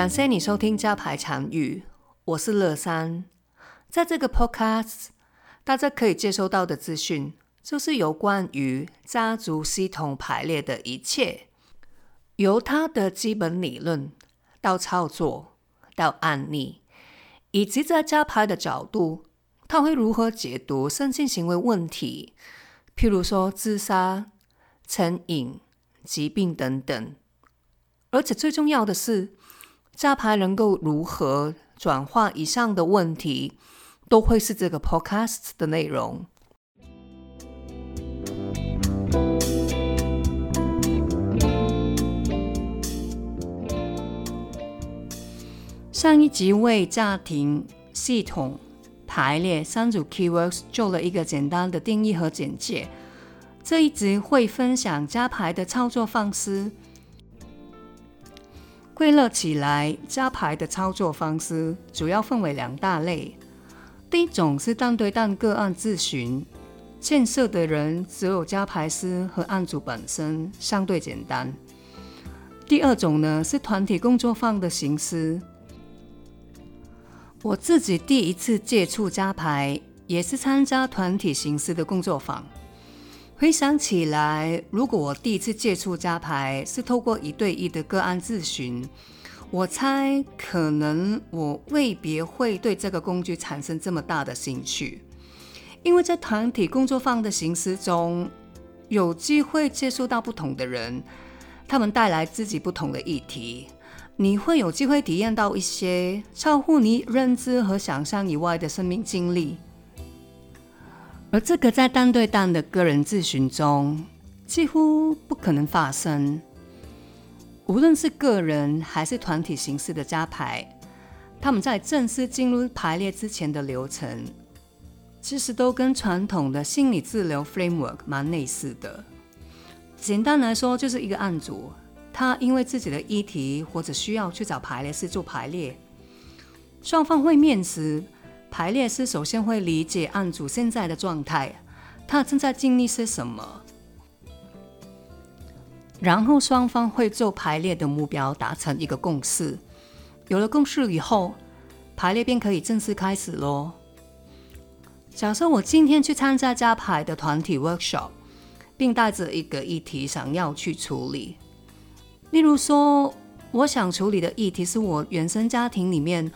感谢你收听加牌长语，我是乐山。在这个 Podcast，大家可以接收到的资讯，就是有关于家族系统排列的一切，由它的基本理论到操作到案例，以及在家牌的角度，它会如何解读身心行为问题，譬如说自杀、成瘾、疾病等等。而且最重要的是，加牌能够如何转化以上的问题，都会是这个 podcast 的内容。上一集为家庭系统排列三组 keywords 做了一个简单的定义和简介，这一集会分享加牌的操作方式。归纳起来，加牌的操作方式主要分为两大类。第一种是单对单个案咨询，建设的人只有加牌师和案主本身，相对简单。第二种呢是团体工作坊的形式。我自己第一次接触加牌，也是参加团体形式的工作坊。回想起来，如果我第一次接触加牌是透过一对一的个案咨询，我猜可能我未必会对这个工具产生这么大的兴趣，因为在团体工作坊的形式中，有机会接触到不同的人，他们带来自己不同的议题，你会有机会体验到一些超乎你认知和想象以外的生命经历。而这个在单对单的个人咨询中几乎不可能发生。无论是个人还是团体形式的加牌，他们在正式进入排列之前的流程，其实都跟传统的心理治疗 framework 蛮类似的。简单来说，就是一个案主，他因为自己的议题或者需要去找排列师做排列，双方会面时。排列师首先会理解案主现在的状态，他正在经历些什么，然后双方会就排列的目标达成一个共识。有了共识以后，排列便可以正式开始喽。假设我今天去参加加排的团体 workshop，并带着一个议题想要去处理，例如说，我想处理的议题是我原生家庭里面。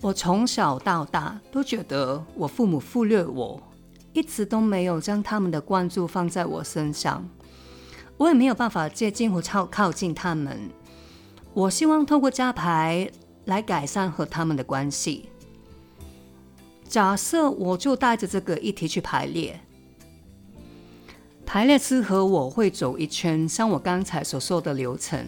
我从小到大都觉得我父母忽略我，一直都没有将他们的关注放在我身上，我也没有办法接近或靠靠近他们。我希望透过加牌来改善和他们的关系。假设我就带着这个议题去排列，排列师和我会走一圈，像我刚才所说的流程。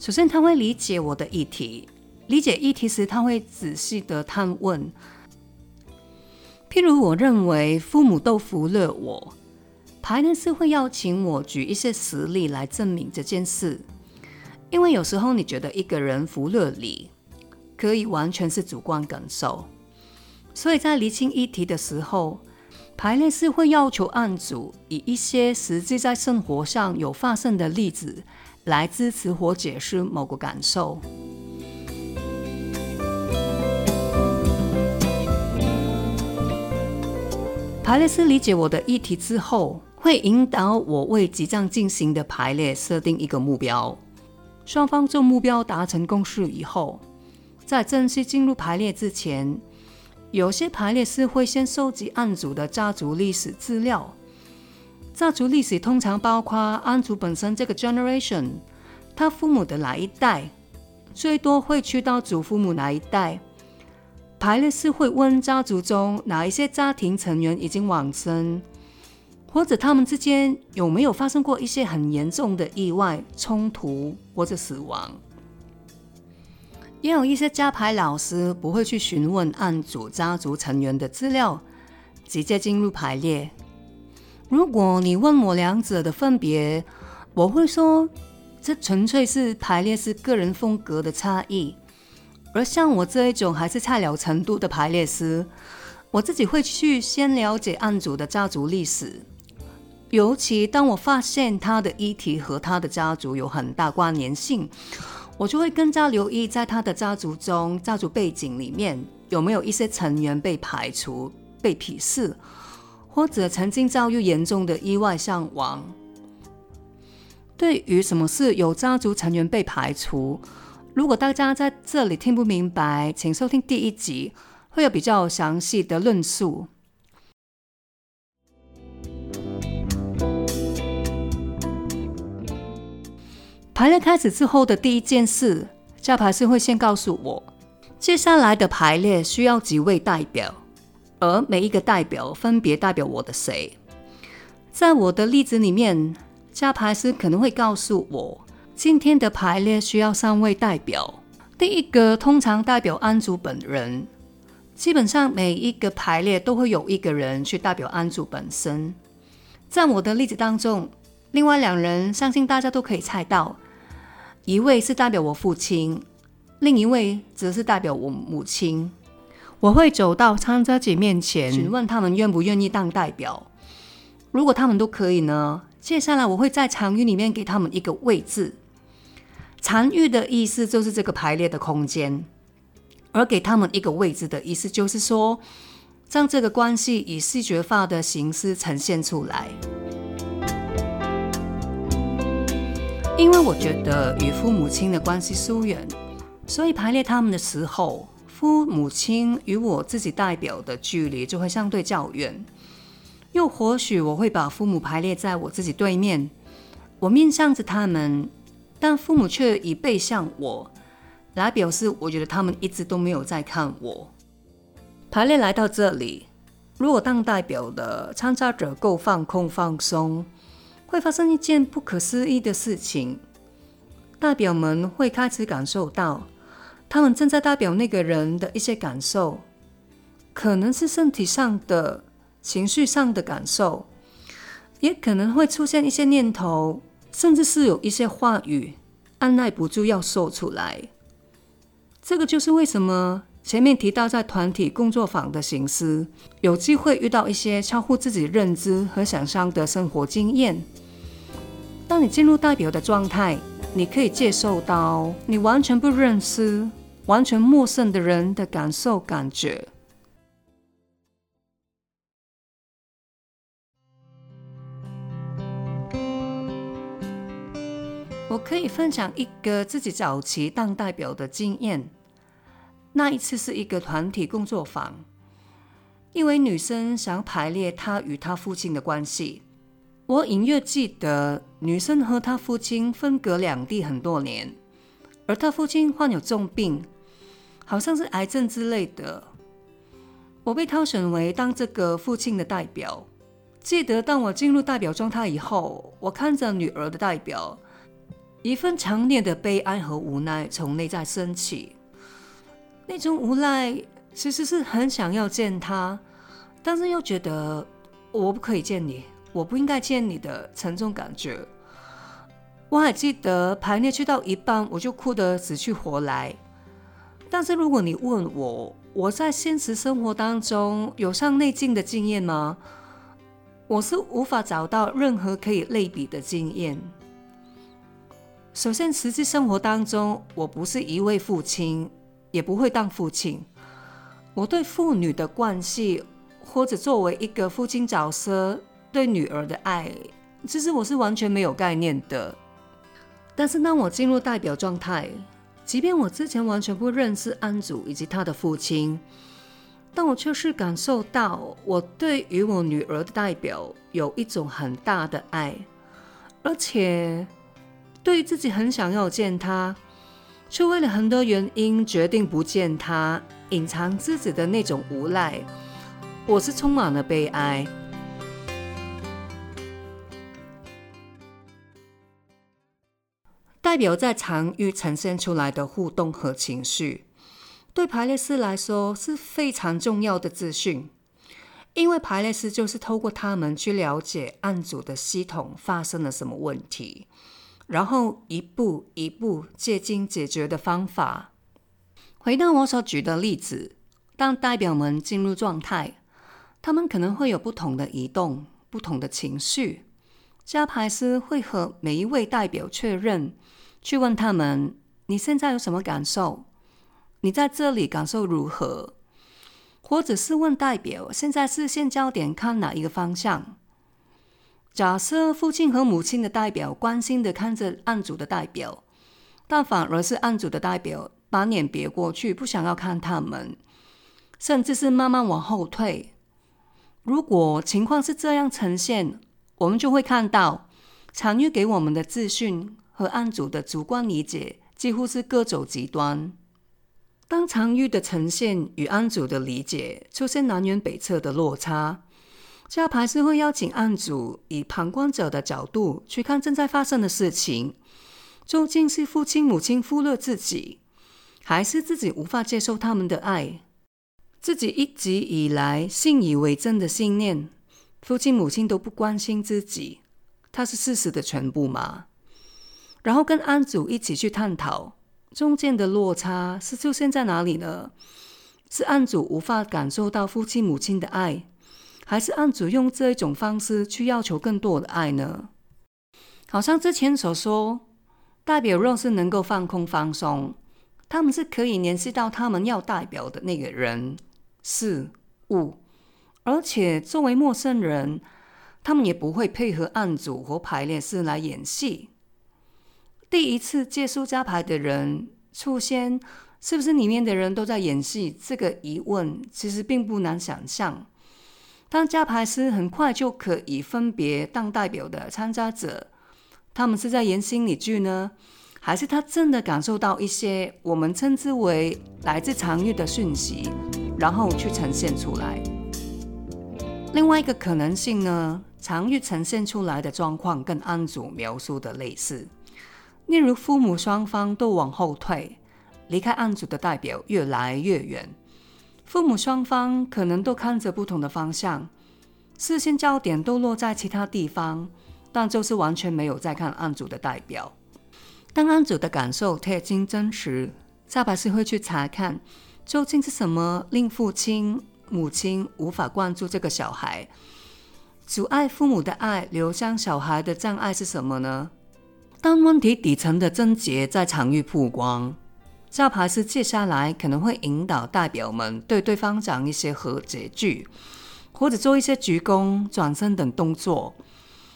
首先，他会理解我的议题。理解议题时，他会仔细的探问。譬如，我认为父母都服了我，排练师会邀请我举一些实例来证明这件事。因为有时候你觉得一个人服了你，可以完全是主观感受。所以在厘清议题的时候，排列师会要求案主以一些实际在生活上有发生的例子来支持或解释某个感受。排列师理解我的议题之后，会引导我为即将进行的排列设定一个目标。双方就目标达成共识以后，在正式进入排列之前，有些排列师会先收集案主的家族历史资料。家族历史通常包括案主本身这个 generation，他父母的哪一代，最多会去到祖父母哪一代。排列师会问家族中哪一些家庭成员已经往生，或者他们之间有没有发生过一些很严重的意外、冲突或者死亡。也有一些家牌老师不会去询问案主家族成员的资料，直接进入排列。如果你问我两者的分别，我会说这纯粹是排列师个人风格的差异。而像我这一种还是菜鸟程度的排列师，我自己会去先了解案主的家族历史，尤其当我发现他的议题和他的家族有很大关联性，我就会更加留意在他的家族中、家族背景里面有没有一些成员被排除、被鄙视，或者曾经遭遇严重的意外伤亡。对于什么是有家族成员被排除，如果大家在这里听不明白，请收听第一集，会有比较详细的论述。排列开始之后的第一件事，加牌师会先告诉我，接下来的排列需要几位代表，而每一个代表分别代表我的谁。在我的例子里面，加牌师可能会告诉我，今天的排列需要三位代表。第一个通常代表安主本人，基本上每一个排列都会有一个人去代表安主本身。在我的例子当中，另外两人相信大家都可以猜到。一位是代表我父亲，另一位则是代表我母亲。我会走到参加者面前，询问他们愿不愿意当代表。如果他们都可以呢？接下来我会在场域里面给他们一个位置。场域的意思就是这个排列的空间，而给他们一个位置的意思就是说，将这个关系以视觉化的形式呈现出来。因为我觉得与父母亲的关系疏远，所以排列他们的时候，父母亲与我自己代表的距离就会相对较远。又或许我会把父母排列在我自己对面，我面向着他们，但父母却以背向我，来表示我觉得他们一直都没有在看我。排列来到这里，如果当代表的参加者够放空放松。会发生一件不可思议的事情，代表们会开始感受到，他们正在代表那个人的一些感受，可能是身体上的、情绪上的感受，也可能会出现一些念头，甚至是有一些话语按耐不住要说出来。这个就是为什么前面提到在团体工作坊的形式，有机会遇到一些超乎自己认知和想象的生活经验。当你进入代表的状态，你可以接受到你完全不认识、完全陌生的人的感受、感觉。我可以分享一个自己早期当代表的经验。那一次是一个团体工作坊，一位女生想排列她与她父亲的关系。我隐约记得，女生和她父亲分隔两地很多年，而她父亲患有重病，好像是癌症之类的。我被挑选为当这个父亲的代表。记得当我进入代表状态以后，我看着女儿的代表，一份强烈的悲哀和无奈从内在升起。那种无奈其实是很想要见他，但是又觉得我不可以见你。我不应该见你的沉重感觉。我还记得排练去到一半，我就哭得死去活来。但是如果你问我，我在现实生活当中有上内镜的经验吗？我是无法找到任何可以类比的经验。首先，实际生活当中，我不是一位父亲，也不会当父亲。我对父女的关系，或者作为一个父亲角色。对女儿的爱，其实我是完全没有概念的。但是当我进入代表状态，即便我之前完全不认识安祖以及他的父亲，但我却是感受到我对于我女儿的代表有一种很大的爱，而且对于自己很想要见他，却为了很多原因决定不见他，隐藏自己的那种无奈，我是充满了悲哀。代表在场域呈现出来的互动和情绪，对排列师来说是非常重要的资讯，因为排列师就是透过他们去了解案主的系统发生了什么问题，然后一步一步接近解决的方法。回到我所举的例子，当代表们进入状态，他们可能会有不同的移动、不同的情绪。加牌师会和每一位代表确认。去问他们，你现在有什么感受？你在这里感受如何？或者是问代表，现在视线焦点看哪一个方向？假设父亲和母亲的代表关心的看着案主的代表，但反而是案主的代表把脸别过去，不想要看他们，甚至是慢慢往后退。如果情况是这样呈现，我们就会看到常玉给我们的资讯和案主的主观理解几乎是各走极端。当常玉的呈现与案主的理解出现南辕北辙的落差。加牌是会邀请案主以旁观者的角度去看正在发生的事情，究竟是父亲母亲忽略自己，还是自己无法接受他们的爱？自己一直以来信以为真的信念，父亲母亲都不关心自己，它是事实的全部吗？然后跟案主一起去探讨，中间的落差是出现在哪里呢？是案主无法感受到父亲母亲的爱？还是案主用这一种方式去要求更多的爱呢？好像之前所说，代表若是能够放空放松，他们是可以联系到他们要代表的那个人、事物，而且作为陌生人，他们也不会配合案主或排练师来演戏。第一次接触加牌的人出现，是不是里面的人都在演戏？这个疑问其实并不难想象。当加牌师很快就可以分别当代表的参加者，他们是在演心理剧呢，还是他真的感受到一些我们称之为来自常遇的讯息，然后去呈现出来？另外一个可能性呢，常遇呈现出来的状况跟案主描述的类似，例如父母双方都往后退，离开案主的代表越来越远。父母双方可能都看着不同的方向，视线焦点都落在其他地方，但就是完全没有在看案主的代表。当案主的感受贴近真实，下巴是会去查看，究竟是什么令父亲、母亲无法关注这个小孩，阻碍父母的爱流向小孩的障碍是什么呢？当问题底层的症结在场域曝光。教牌是接下来可能会引导代表们对对方讲一些和解句，或者做一些鞠躬、转身等动作，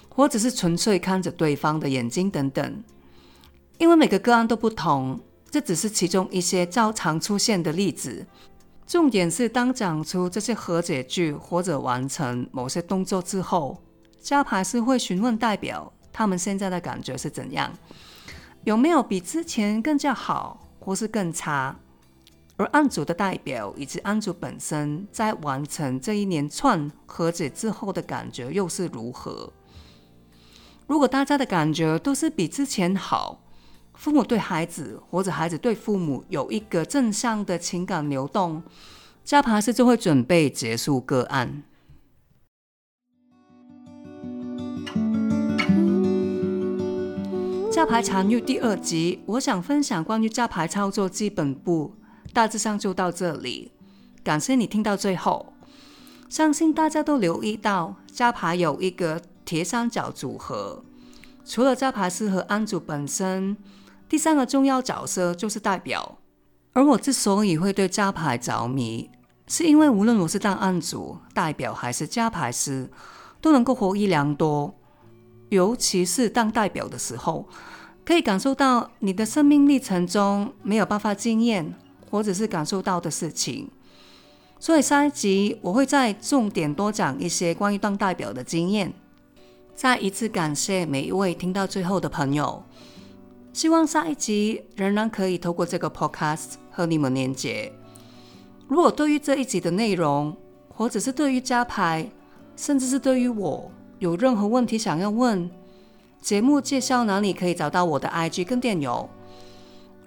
或者是纯粹看着对方的眼睛等等。因为每个个案都不同，这只是其中一些较常出现的例子。重点是当讲出这些和解句或者完成某些动作之后，教牌是会询问代表他们现在的感觉是怎样，有没有比之前更加好。或是更差，而案主的代表以及案主本身在完成这一连串和解之后的感觉又是如何？如果大家的感觉都是比之前好，父母对孩子或者孩子对父母有一个正向的情感流动，加爬师就会准备结束个案。加牌常遇第二集，我想分享关于加牌操作基本步，大致上就到这里。感谢你听到最后，相信大家都留意到加牌有一个铁三角组合，除了加牌师和案主本身，第三个重要角色就是代表。而我之所以会对加牌着迷，是因为无论我是当案主、代表还是加牌师，都能够获益良多。尤其是当代表的时候，可以感受到你的生命历程中没有办法经验或者是感受到的事情。所以下一集我会再重点多讲一些关于当代表的经验。再一次感谢每一位听到最后的朋友，希望下一集仍然可以透过这个 podcast 和你们连接。如果对于这一集的内容，或者是对于加牌，甚至是对于我，有任何问题想要问，节目介绍哪里可以找到我的 IG 跟电邮。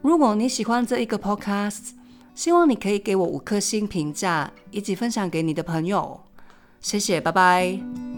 如果你喜欢这一个 Podcast，希望你可以给我五颗星评价，以及分享给你的朋友。谢谢，拜拜。